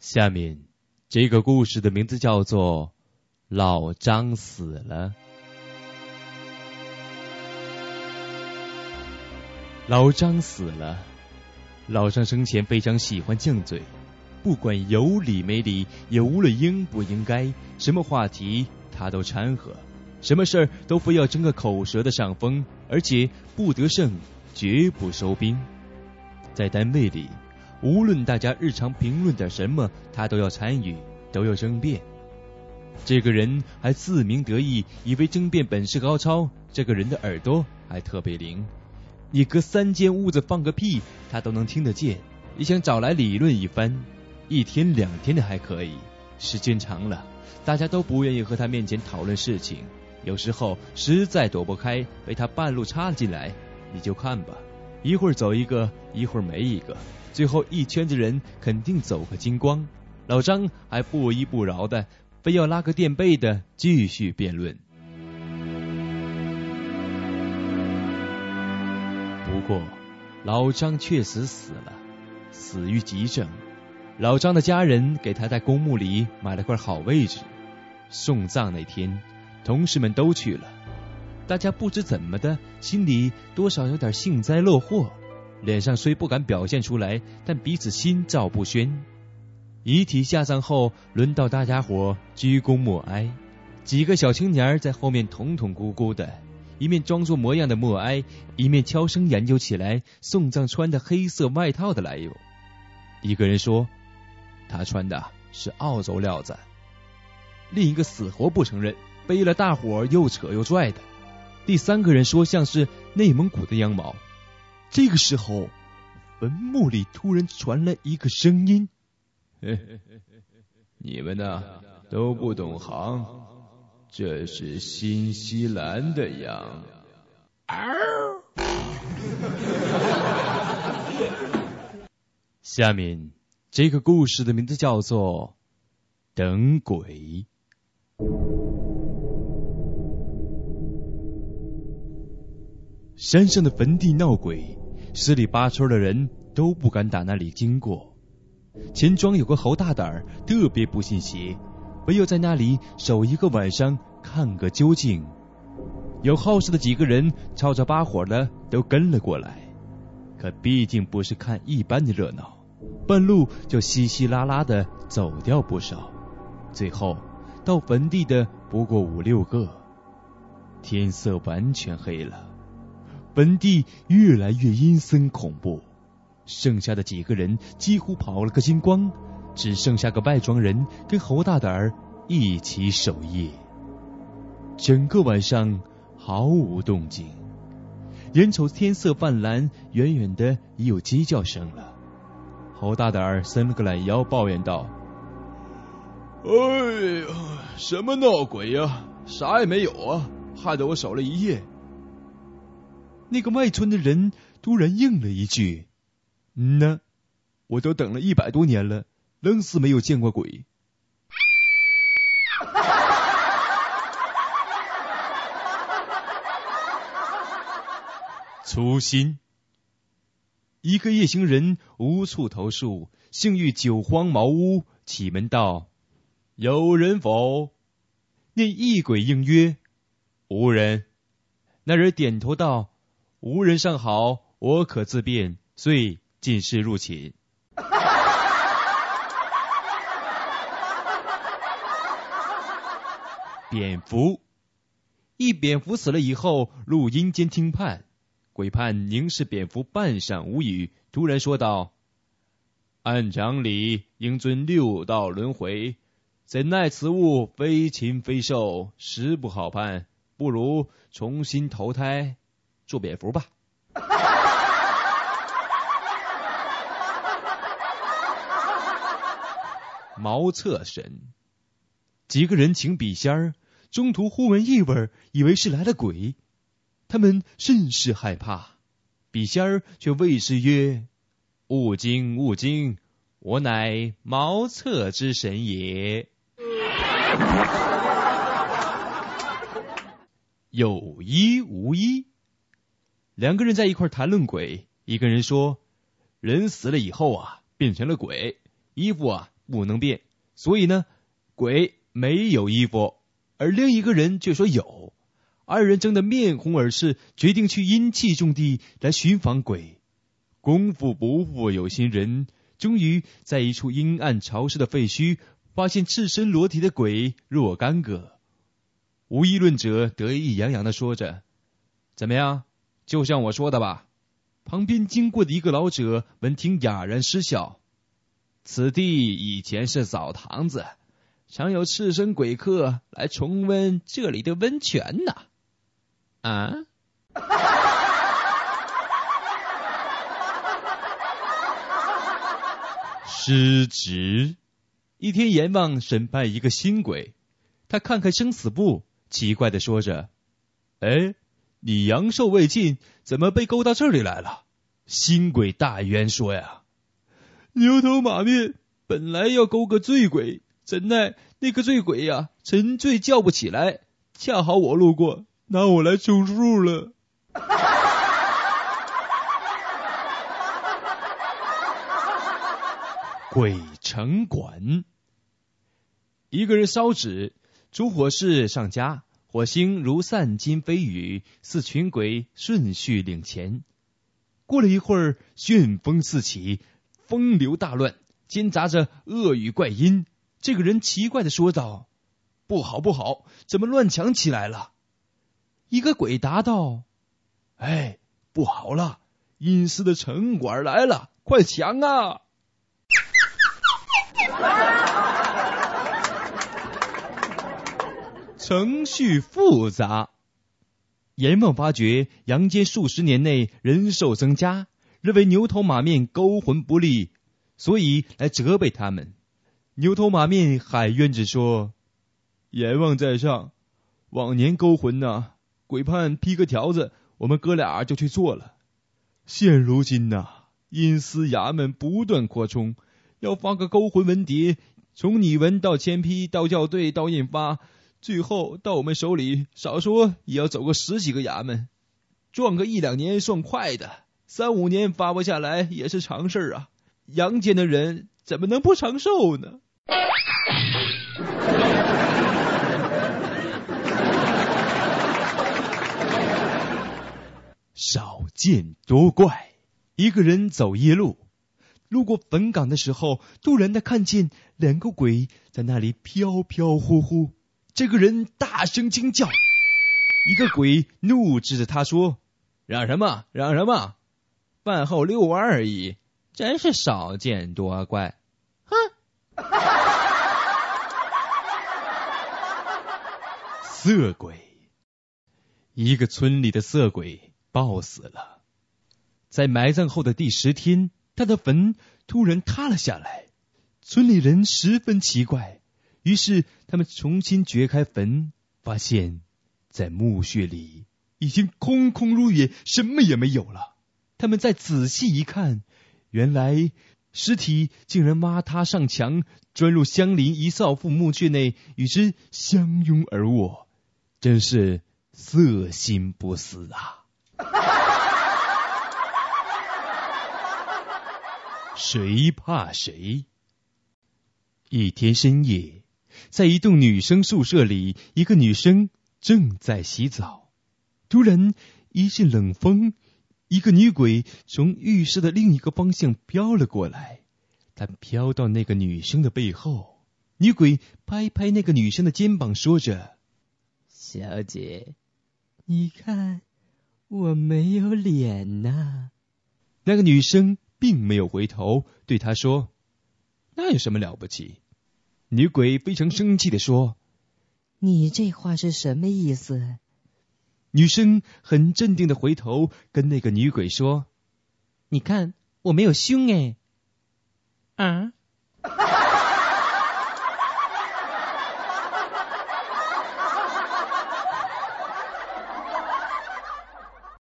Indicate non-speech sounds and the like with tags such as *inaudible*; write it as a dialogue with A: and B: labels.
A: 下面这个故事的名字叫做《老张死了》。老张死了，老张生前非常喜欢犟嘴，不管有理没理，也无论应不应该，什么话题他都掺和，什么事儿都非要争个口舌的上风，而且不得胜绝不收兵。在单位里，无论大家日常评论点什么，他都要参与，都要争辩。这个人还自鸣得意，以为争辩本事高超。这个人的耳朵还特别灵。你隔三间屋子放个屁，他都能听得见。你想找来理论一番，一天两天的还可以，时间长了，大家都不愿意和他面前讨论事情。有时候实在躲不开，被他半路插了进来，你就看吧，一会儿走一个，一会儿没一个，最后一圈子人肯定走个精光。老张还不依不饶的，非要拉个垫背的继续辩论。不过，老张确实死了，死于急症。老张的家人给他在公墓里买了块好位置。送葬那天，同事们都去了，大家不知怎么的，心里多少有点幸灾乐祸，脸上虽不敢表现出来，但彼此心照不宣。遗体下葬后，轮到大家伙鞠躬默哀，几个小青年在后面捅捅咕咕的。一面装作模样的默哀，一面悄声研究起来送葬穿的黑色外套的来由。一个人说，他穿的是澳洲料子；另一个死活不承认，背了大伙又扯又拽的。第三个人说，像是内蒙古的羊毛。这个时候，坟墓里突然传来一个声音：“ *laughs* 你们呢，都不懂行。”这是新西兰的羊。*laughs* 下面这个故事的名字叫做《等鬼》。山上的坟地闹鬼，十里八村的人都不敢打那里经过。钱庄有个侯大胆，特别不信邪。唯有在那里守一个晚上，看个究竟。有好事的几个人吵吵巴火的都跟了过来，可毕竟不是看一般的热闹，半路就稀稀拉拉的走掉不少。最后到坟地的不过五六个。天色完全黑了，坟地越来越阴森恐怖，剩下的几个人几乎跑了个精光。只剩下个外庄人跟侯大胆儿一起守夜，整个晚上毫无动静。眼瞅天色泛蓝，远远的已有鸡叫声了。侯大胆儿伸了个懒腰，抱怨道：“
B: 哎呀，什么闹鬼呀？啥也没有啊，害得我守了一夜。”
A: 那个外村的人突然应了一句：“嗯呢，我都等了一百多年了。”愣是没有见过鬼。*laughs* 粗心，一个夜行人无处投宿，幸遇九荒茅屋，启门道：“有人否？”那异鬼应曰：“无人。”那人点头道：“无人尚好，我可自便。”遂进室入寝。*laughs* 蝙蝠，一蝙蝠死了以后，入阴间听判。鬼判凝视蝙蝠半晌无语，突然说道：“按常理应遵六道轮回，怎奈此物非禽非兽，实不好判。不如重新投胎做蝙蝠吧。*laughs* ”茅厕神，几个人请笔仙儿。中途忽闻异味，以为是来了鬼，他们甚是害怕。笔仙儿却谓之曰：“勿惊勿惊，我乃茅厕之神也。”有一无一，两个人在一块谈论鬼。一个人说：“人死了以后啊，变成了鬼，衣服啊不能变，所以呢，鬼没有衣服，而另一个人却说有。二人争得面红耳赤，决定去阴气重地来寻访鬼。功夫不负有心人，终于在一处阴暗潮湿的废墟，发现赤身裸体的鬼若干个。无议论者得意洋洋的说着：“怎么样？就像我说的吧。”旁边经过的一个老者闻听，哑然失笑：“此地以前是澡堂子，常有赤身鬼客来重温这里的温泉呢。”啊！*laughs* 失职。一天，阎王审判一个新鬼，他看看生死簿，奇怪的说着：“哎，你阳寿未尽，怎么被勾到这里来了？”新鬼大冤说：“呀，牛头马面本来要勾个醉鬼，怎奈那个醉鬼呀沉醉叫不起来，恰好我路过。”拿我来充数了。*laughs* 鬼城管，一个人烧纸，烛火势上加，火星如散金飞雨，似群鬼顺序领钱。过了一会儿，旋风四起，风流大乱，兼杂着恶语怪音。这个人奇怪的说道：“不好，不好，怎么乱抢起来了？”一个鬼答道：“哎，不好了！阴司的城管来了，快抢啊！”程序复杂。阎王发觉阳间数十年内人寿增加，认为牛头马面勾魂不利，所以来责备他们。牛头马面海冤着说：“阎王在上，往年勾魂呐。”鬼判批个条子，我们哥俩就去做了。现如今呐，阴司衙门不断扩充，要发个勾魂文牒，从拟文到签批到校对到印发，最后到我们手里，少说也要走个十几个衙门，撞个一两年算快的，三五年发不下来也是常事儿啊。阳间的人怎么能不长寿呢？*laughs* 少见多怪。一个人走夜路，路过坟岗的时候，突然的看见两个鬼在那里飘飘忽忽。这个人大声惊叫，一个鬼怒指着他说：“嚷什么？嚷什么？饭后遛弯而已，真是少见多怪。”哼！*laughs* 色鬼，一个村里的色鬼。暴死了，在埋葬后的第十天，他的坟突然塌了下来。村里人十分奇怪，于是他们重新掘开坟，发现，在墓穴里已经空空如也，什么也没有了。他们再仔细一看，原来尸体竟然挖塌上墙，钻入相邻一少妇墓穴内，与之相拥而卧，真是色心不死啊！*laughs* 谁怕谁？一天深夜，在一栋女生宿舍里，一个女生正在洗澡。突然一阵冷风，一个女鬼从浴室的另一个方向飘了过来。她飘到那个女生的背后，女鬼拍拍那个女生的肩膀，说着：“
C: 小姐，你看。”我没有脸呐！
A: 那个女生并没有回头，对他说：“那有什么了不起？”女鬼非常生气的说：“
C: 你这话是什么意思？”
A: 女生很镇定的回头跟那个女鬼说：“你看，我没有胸哎。”啊。